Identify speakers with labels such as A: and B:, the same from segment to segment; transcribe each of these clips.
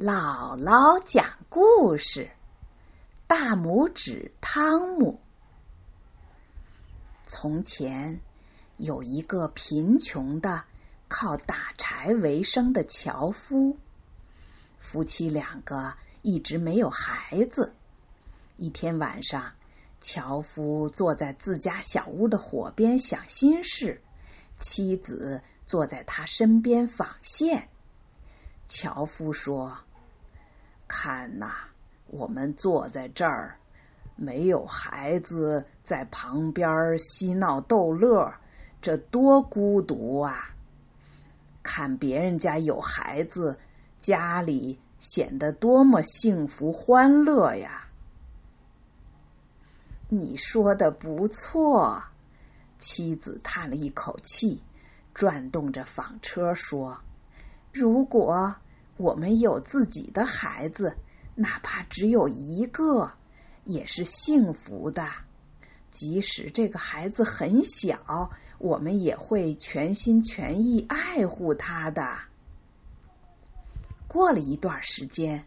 A: 姥姥讲故事：大拇指汤姆。从前有一个贫穷的、靠打柴为生的樵夫，夫妻两个一直没有孩子。一天晚上，樵夫坐在自家小屋的火边想心事，妻子坐在他身边纺线。樵夫说。看呐，我们坐在这儿，没有孩子在旁边嬉闹逗乐，这多孤独啊！看别人家有孩子，家里显得多么幸福欢乐呀！你说的不错，妻子叹了一口气，转动着纺车说：“如果……”我们有自己的孩子，哪怕只有一个，也是幸福的。即使这个孩子很小，我们也会全心全意爱护他的。过了一段时间，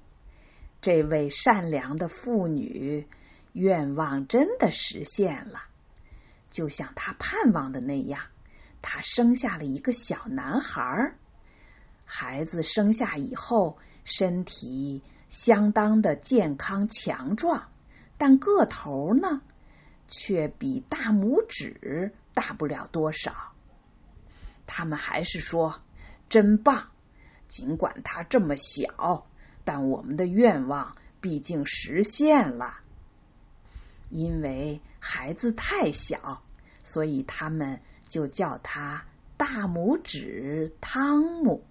A: 这位善良的妇女愿望真的实现了，就像她盼望的那样，她生下了一个小男孩儿。孩子生下以后，身体相当的健康强壮，但个头呢，却比大拇指大不了多少。他们还是说真棒，尽管他这么小，但我们的愿望毕竟实现了。因为孩子太小，所以他们就叫他大拇指汤姆。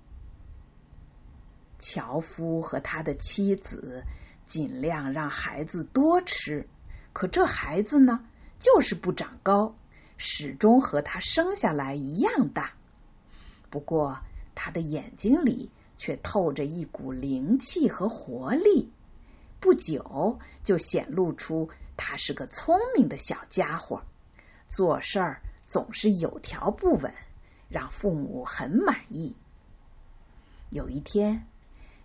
A: 樵夫和他的妻子尽量让孩子多吃，可这孩子呢，就是不长高，始终和他生下来一样大。不过他的眼睛里却透着一股灵气和活力，不久就显露出他是个聪明的小家伙，做事儿总是有条不紊，让父母很满意。有一天。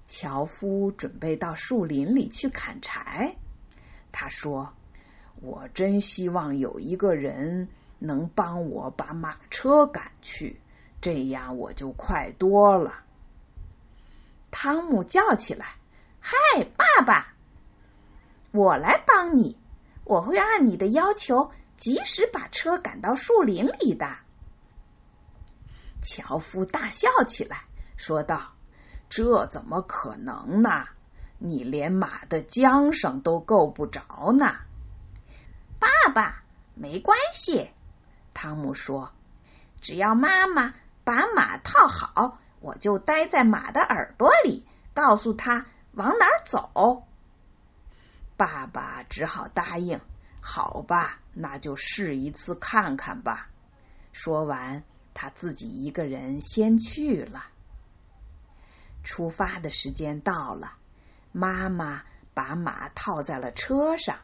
A: 樵夫准备到树林里去砍柴。他说：“我真希望有一个人能帮我把马车赶去，这样我就快多了。”汤姆叫起来：“嗨，爸爸，我来帮你！我会按你的要求及时把车赶到树林里的。”樵夫大笑起来，说道。这怎么可能呢？你连马的缰绳都够不着呢！爸爸，没关系，汤姆说：“只要妈妈把马套好，我就待在马的耳朵里，告诉他往哪儿走。”爸爸只好答应：“好吧，那就试一次看看吧。”说完，他自己一个人先去了。出发的时间到了，妈妈把马套在了车上，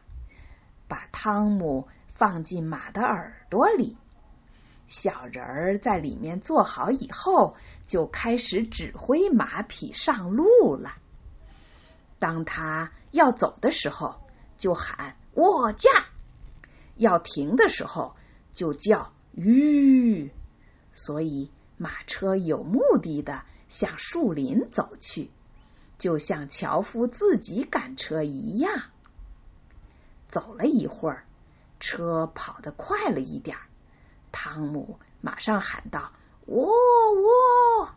A: 把汤姆放进马的耳朵里。小人儿在里面坐好以后，就开始指挥马匹上路了。当他要走的时候，就喊“卧驾”；要停的时候，就叫“吁”。所以马车有目的的。向树林走去，就像樵夫自己赶车一样。走了一会儿，车跑得快了一点，汤姆马上喊道：“喔喔！”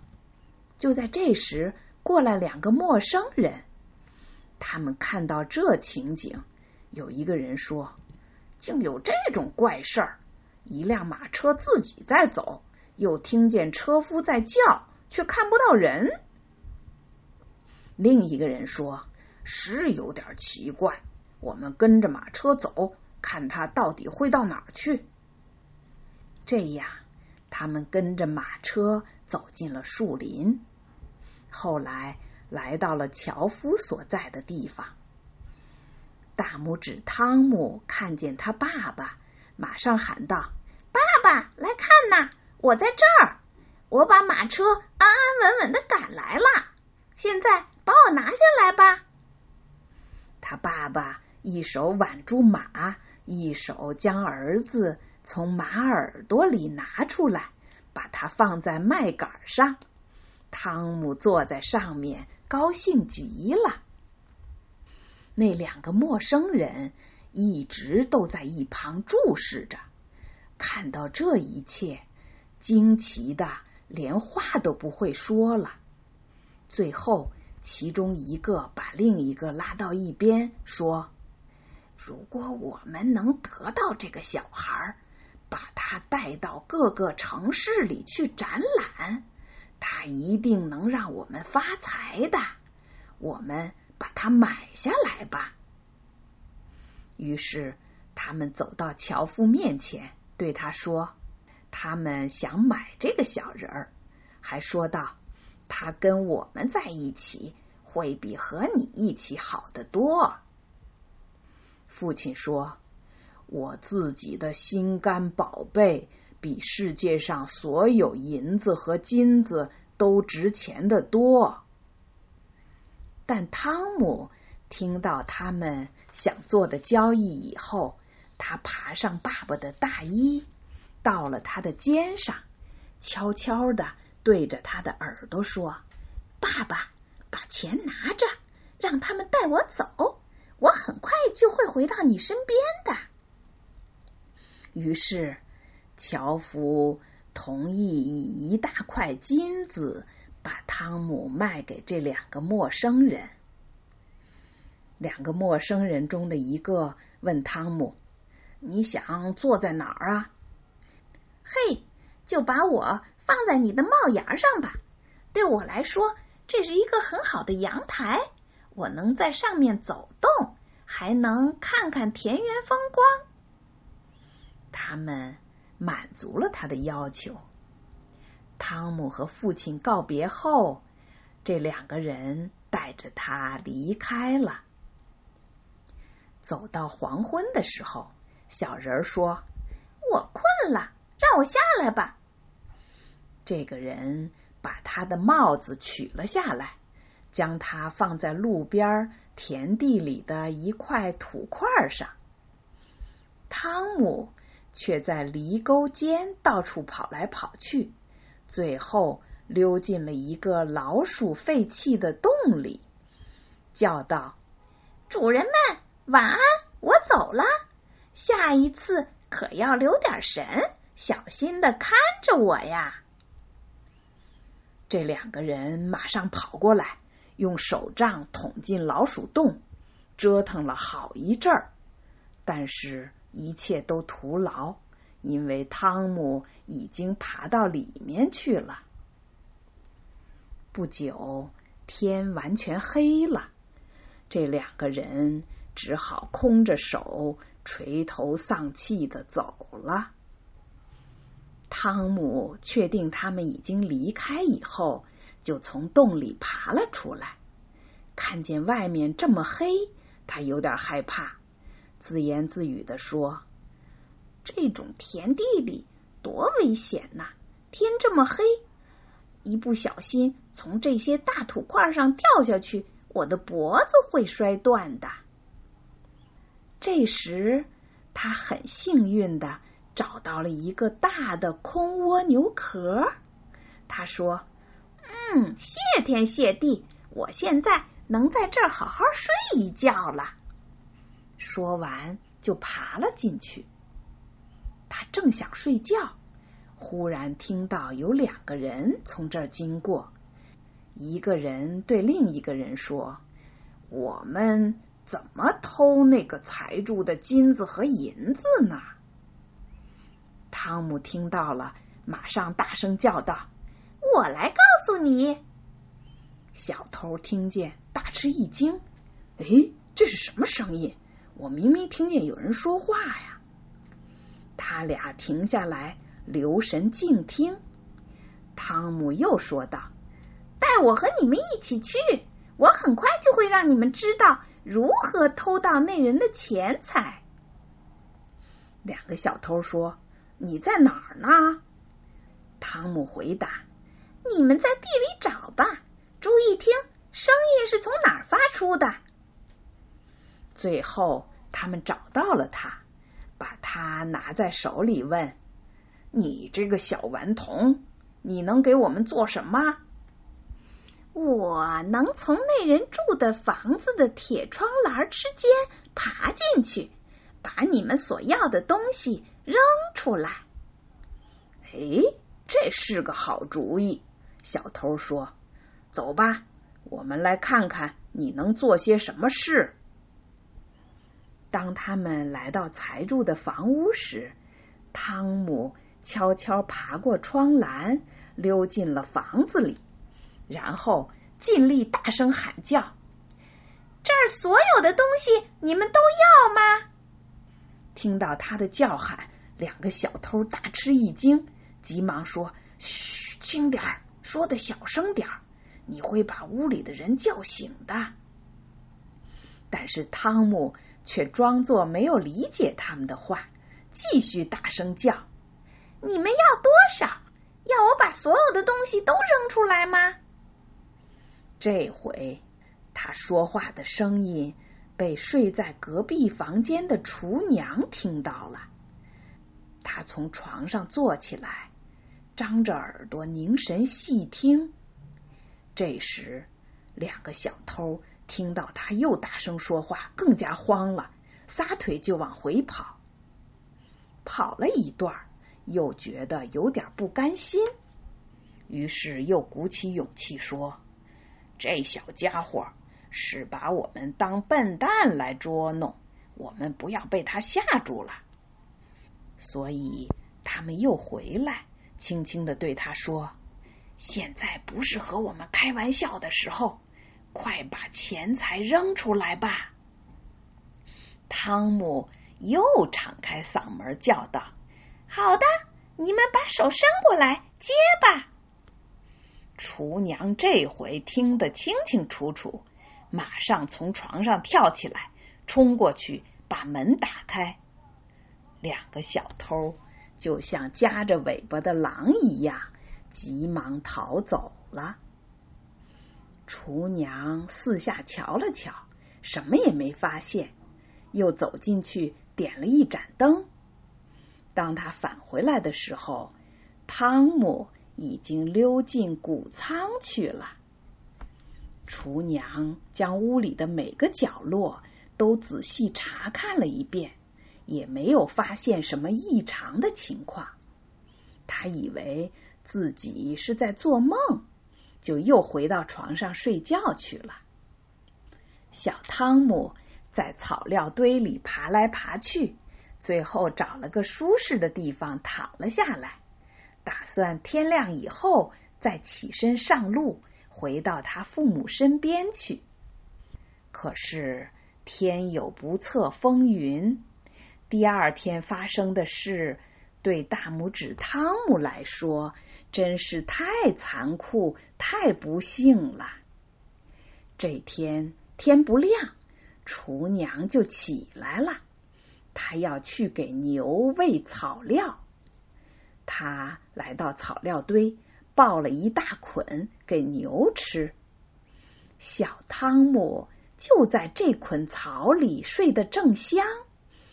A: 就在这时，过来两个陌生人。他们看到这情景，有一个人说：“竟有这种怪事儿！一辆马车自己在走，又听见车夫在叫。”却看不到人。另一个人说：“是有点奇怪，我们跟着马车走，看他到底会到哪儿去。”这样，他们跟着马车走进了树林。后来，来到了樵夫所在的地方。大拇指汤姆看见他爸爸，马上喊道：“爸爸，来看呐，我在这儿。”我把马车安安稳稳的赶来了，现在把我拿下来吧。他爸爸一手挽住马，一手将儿子从马耳朵里拿出来，把它放在麦秆上。汤姆坐在上面，高兴极了。那两个陌生人一直都在一旁注视着，看到这一切，惊奇的连话都不会说了。最后，其中一个把另一个拉到一边，说：“如果我们能得到这个小孩，把他带到各个城市里去展览，他一定能让我们发财的。我们。”把它买下来吧。于是他们走到樵夫面前，对他说：“他们想买这个小人儿，还说道，他跟我们在一起会比和你一起好得多。”父亲说：“我自己的心肝宝贝比世界上所有银子和金子都值钱的多。”但汤姆听到他们想做的交易以后，他爬上爸爸的大衣，到了他的肩上，悄悄的对着他的耳朵说：“爸爸，把钱拿着，让他们带我走，我很快就会回到你身边的。”于是，樵夫同意以一大块金子。把汤姆卖给这两个陌生人。两个陌生人中的一个问汤姆：“你想坐在哪儿啊？”“嘿，就把我放在你的帽檐上吧。对我来说，这是一个很好的阳台，我能在上面走动，还能看看田园风光。”他们满足了他的要求。汤姆和父亲告别后，这两个人带着他离开了。走到黄昏的时候，小人儿说：“我困了，让我下来吧。”这个人把他的帽子取了下来，将它放在路边田地里的一块土块上。汤姆却在犁沟间到处跑来跑去。最后溜进了一个老鼠废弃的洞里，叫道：“主人们，晚安！我走了，下一次可要留点神，小心的看着我呀！”这两个人马上跑过来，用手杖捅进老鼠洞，折腾了好一阵儿，但是一切都徒劳。因为汤姆已经爬到里面去了。不久，天完全黑了，这两个人只好空着手，垂头丧气的走了。汤姆确定他们已经离开以后，就从洞里爬了出来。看见外面这么黑，他有点害怕，自言自语的说。这种田地里多危险呐！天这么黑，一不小心从这些大土块上掉下去，我的脖子会摔断的。这时，他很幸运的找到了一个大的空蜗牛壳。他说：“嗯，谢天谢地，我现在能在这儿好好睡一觉了。”说完，就爬了进去。他正想睡觉，忽然听到有两个人从这儿经过。一个人对另一个人说：“我们怎么偷那个财主的金子和银子呢？”汤姆听到了，马上大声叫道：“我来告诉你！”小偷听见，大吃一惊：“哎，这是什么声音？我明明听见有人说话呀！”他俩停下来，留神静听。汤姆又说道：“带我和你们一起去，我很快就会让你们知道如何偷盗那人的钱财。”两个小偷说：“你在哪儿呢？”汤姆回答：“你们在地里找吧，注意听，声音是从哪儿发出的？最后，他们找到了他，把他拿在手里，问：“你这个小顽童，你能给我们做什么？”我能从那人住的房子的铁窗栏之间爬进去，把你们所要的东西扔出来。哎，这是个好主意。小偷说：“走吧，我们来看看你能做些什么事。”当他们来到财主的房屋时，汤姆悄悄爬过窗栏，溜进了房子里。然后尽力大声喊叫：“这儿所有的东西你们都要吗？”听到他的叫喊，两个小偷大吃一惊，急忙说：“嘘，轻点儿，说的小声点儿，你会把屋里的人叫醒的。”但是汤姆却装作没有理解他们的话，继续大声叫：“你们要多少？要我把所有的东西都扔出来吗？”这回，他说话的声音被睡在隔壁房间的厨娘听到了。他从床上坐起来，张着耳朵凝神细听。这时，两个小偷听到他又大声说话，更加慌了，撒腿就往回跑。跑了一段，又觉得有点不甘心，于是又鼓起勇气说。这小家伙是把我们当笨蛋来捉弄，我们不要被他吓住了。所以他们又回来，轻轻的对他说：“现在不是和我们开玩笑的时候，快把钱财扔出来吧！”汤姆又敞开嗓门叫道：“好的，你们把手伸过来，接吧。”厨娘这回听得清清楚楚，马上从床上跳起来，冲过去把门打开。两个小偷就像夹着尾巴的狼一样，急忙逃走了。厨娘四下瞧了瞧，什么也没发现，又走进去点了一盏灯。当他返回来的时候，汤姆。已经溜进谷仓去了。厨娘将屋里的每个角落都仔细查看了一遍，也没有发现什么异常的情况。他以为自己是在做梦，就又回到床上睡觉去了。小汤姆在草料堆里爬来爬去，最后找了个舒适的地方躺了下来。打算天亮以后再起身上路，回到他父母身边去。可是天有不测风云，第二天发生的事对大拇指汤姆来说真是太残酷、太不幸了。这天天不亮，厨娘就起来了，她要去给牛喂草料。他来到草料堆，抱了一大捆给牛吃。小汤姆就在这捆草里睡得正香，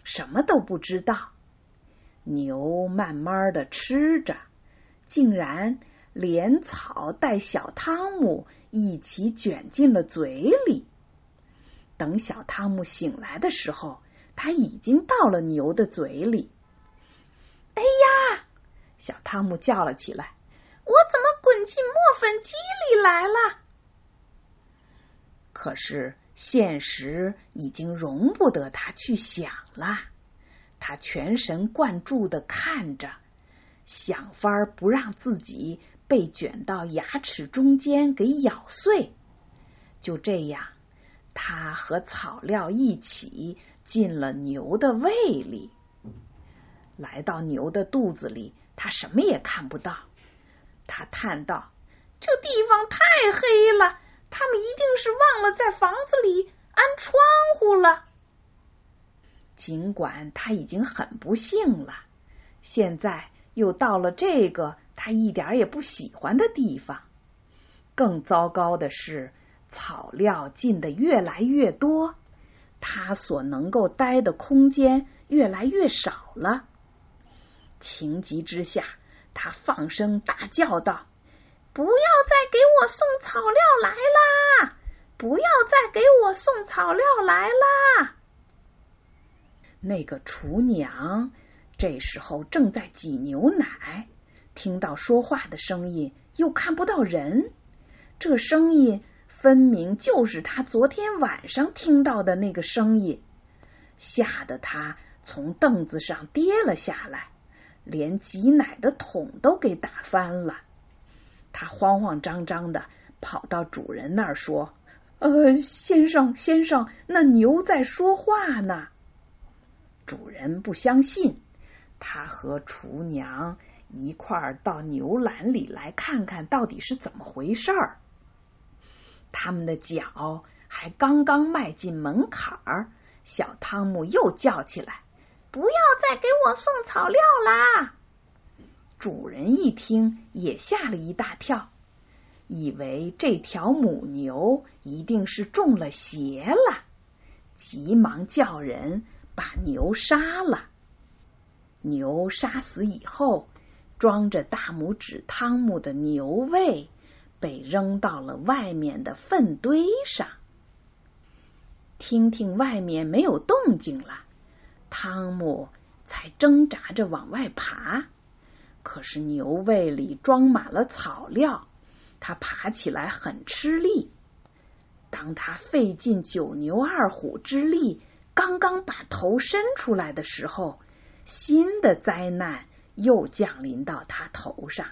A: 什么都不知道。牛慢慢的吃着，竟然连草带小汤姆一起卷进了嘴里。等小汤姆醒来的时候，他已经到了牛的嘴里。哎呀！小汤姆叫了起来：“我怎么滚进磨粉机里来了？”可是现实已经容不得他去想了。他全神贯注的看着，想法不让自己被卷到牙齿中间给咬碎。就这样，他和草料一起进了牛的胃里，来到牛的肚子里。他什么也看不到，他叹道：“这地方太黑了，他们一定是忘了在房子里安窗户了。”尽管他已经很不幸了，现在又到了这个他一点也不喜欢的地方。更糟糕的是，草料进的越来越多，他所能够待的空间越来越少了。情急之下，他放声大叫道：“不要再给我送草料来啦！不要再给我送草料来啦！”那个厨娘这时候正在挤牛奶，听到说话的声音，又看不到人，这声音分明就是他昨天晚上听到的那个声音，吓得他从凳子上跌了下来。连挤奶的桶都给打翻了，他慌慌张张的跑到主人那儿说：“呃，先生，先生，那牛在说话呢。”主人不相信，他和厨娘一块儿到牛栏里来看看到底是怎么回事儿。他们的脚还刚刚迈进门槛儿，小汤姆又叫起来。不要再给我送草料啦！主人一听也吓了一大跳，以为这条母牛一定是中了邪了，急忙叫人把牛杀了。牛杀死以后，装着大拇指汤姆的牛胃被扔到了外面的粪堆上。听听外面没有动静了。汤姆才挣扎着往外爬，可是牛胃里装满了草料，他爬起来很吃力。当他费尽九牛二虎之力，刚刚把头伸出来的时候，新的灾难又降临到他头上。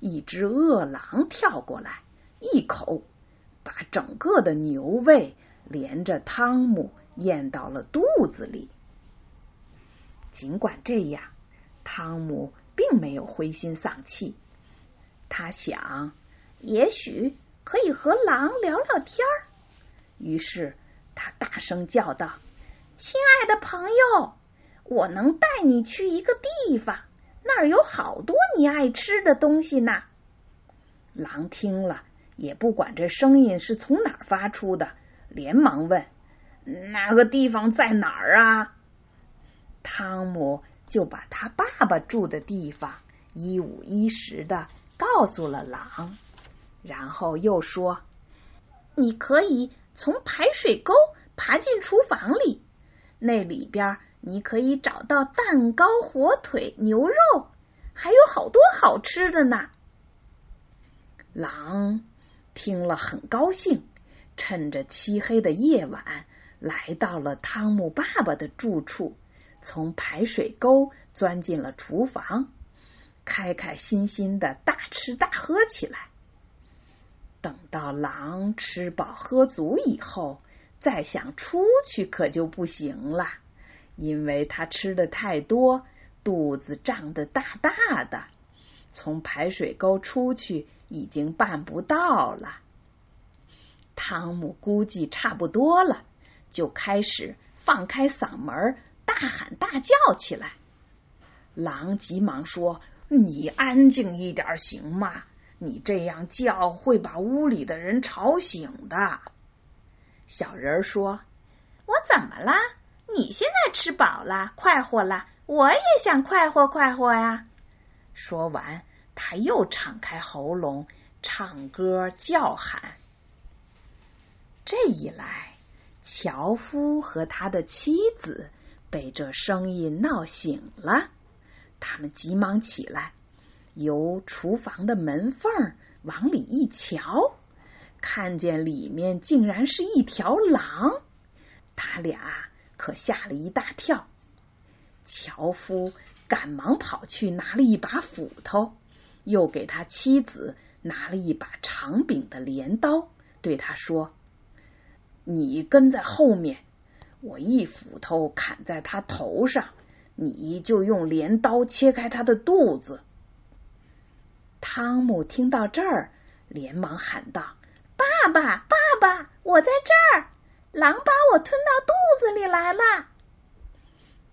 A: 一只饿狼跳过来，一口把整个的牛胃连着汤姆咽到了肚子里。尽管这样，汤姆并没有灰心丧气。他想，也许可以和狼聊聊天儿。于是他大声叫道：“亲爱的朋友，我能带你去一个地方，那儿有好多你爱吃的东西呢。”狼听了，也不管这声音是从哪儿发出的，连忙问：“那个地方在哪儿啊？”汤姆就把他爸爸住的地方一五一十的告诉了狼，然后又说：“你可以从排水沟爬进厨房里，那里边你可以找到蛋糕、火腿、牛肉，还有好多好吃的呢。”狼听了很高兴，趁着漆黑的夜晚来到了汤姆爸爸的住处。从排水沟钻进了厨房，开开心心的大吃大喝起来。等到狼吃饱喝足以后，再想出去可就不行了，因为它吃的太多，肚子胀得大大的，从排水沟出去已经办不到了。汤姆估计差不多了，就开始放开嗓门。大喊大叫起来，狼急忙说：“你安静一点行吗？你这样叫会把屋里的人吵醒的。”小人说：“我怎么了？你现在吃饱了，快活了，我也想快活快活呀。”说完，他又敞开喉咙唱歌叫喊。这一来，樵夫和他的妻子。被这声音闹醒了，他们急忙起来，由厨房的门缝往里一瞧，看见里面竟然是一条狼，他俩可吓了一大跳。樵夫赶忙跑去拿了一把斧头，又给他妻子拿了一把长柄的镰刀，对他说：“你跟在后面。”我一斧头砍在他头上，你就用镰刀切开他的肚子。汤姆听到这儿，连忙喊道：“爸爸，爸爸，我在这儿！狼把我吞到肚子里来了。”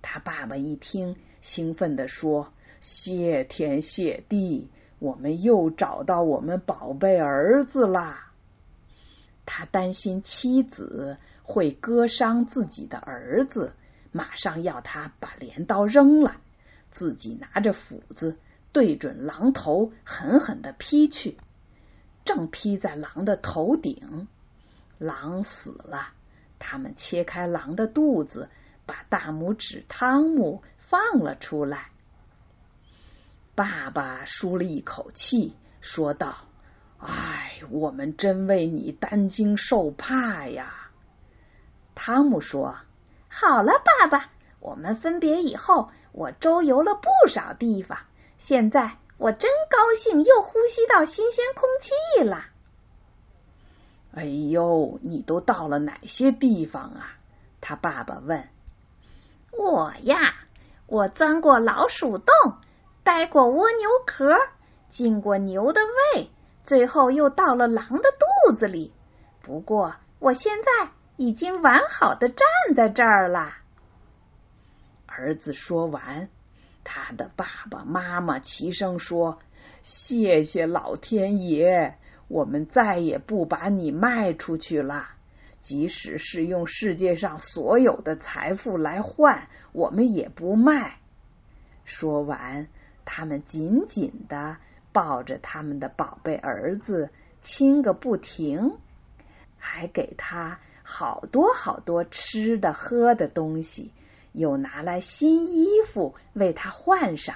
A: 他爸爸一听，兴奋地说：“谢天谢地，我们又找到我们宝贝儿子啦！”他担心妻子会割伤自己的儿子，马上要他把镰刀扔了，自己拿着斧子对准狼头狠狠的劈去。正劈在狼的头顶，狼死了。他们切开狼的肚子，把大拇指汤姆放了出来。爸爸舒了一口气，说道：“哎，我们真为你担惊受怕呀。”汤姆说：“
B: 好了，爸爸，我们分别以后，我周游了不少地方，现在我真高兴，又呼吸到新鲜空气了。”
A: 哎呦，你都到了哪些地方啊？他爸爸问。
B: 我呀，我钻过老鼠洞。待过蜗牛壳，进过牛的胃，最后又到了狼的肚子里。不过，我现在已经完好的站在这儿了。
A: 儿子说完，他的爸爸妈妈齐声说：“谢谢老天爷，我们再也不把你卖出去了。即使是用世界上所有的财富来换，我们也不卖。”说完。他们紧紧的抱着他们的宝贝儿子，亲个不停，还给他好多好多吃的喝的东西，又拿来新衣服为他换上，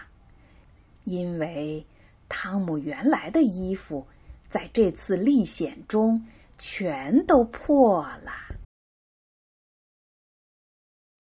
A: 因为汤姆原来的衣服在这次历险中全都破了。